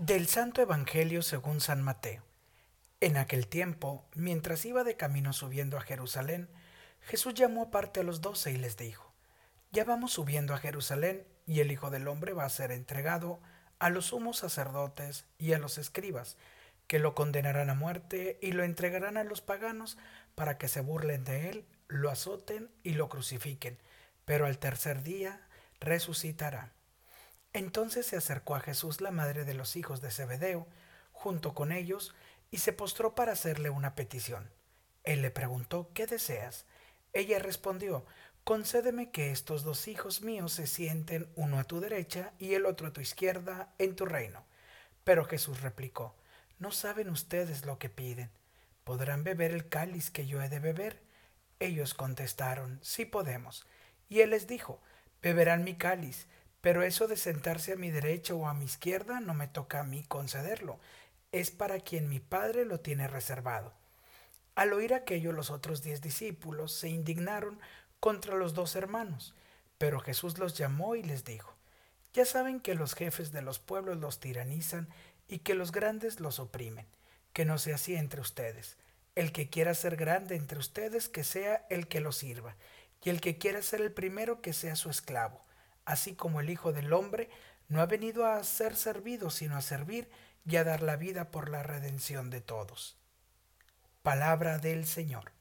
Del Santo Evangelio según San Mateo. En aquel tiempo, mientras iba de camino subiendo a Jerusalén, Jesús llamó aparte a los doce y les dijo, Ya vamos subiendo a Jerusalén, y el Hijo del Hombre va a ser entregado a los sumos sacerdotes y a los escribas, que lo condenarán a muerte y lo entregarán a los paganos para que se burlen de él, lo azoten y lo crucifiquen, pero al tercer día resucitará. Entonces se acercó a Jesús la madre de los hijos de Zebedeo, junto con ellos, y se postró para hacerle una petición. Él le preguntó, ¿qué deseas? Ella respondió, concédeme que estos dos hijos míos se sienten uno a tu derecha y el otro a tu izquierda en tu reino. Pero Jesús replicó, no saben ustedes lo que piden. ¿Podrán beber el cáliz que yo he de beber? Ellos contestaron, sí podemos. Y él les dijo, beberán mi cáliz, pero eso de sentarse a mi derecha o a mi izquierda no me toca a mí concederlo, es para quien mi Padre lo tiene reservado. Al oír aquello los otros diez discípulos se indignaron contra los dos hermanos, pero Jesús los llamó y les dijo, Ya saben que los jefes de los pueblos los tiranizan y que los grandes los oprimen, que no sea así entre ustedes. El que quiera ser grande entre ustedes, que sea el que lo sirva, y el que quiera ser el primero, que sea su esclavo así como el Hijo del Hombre no ha venido a ser servido, sino a servir y a dar la vida por la redención de todos. Palabra del Señor.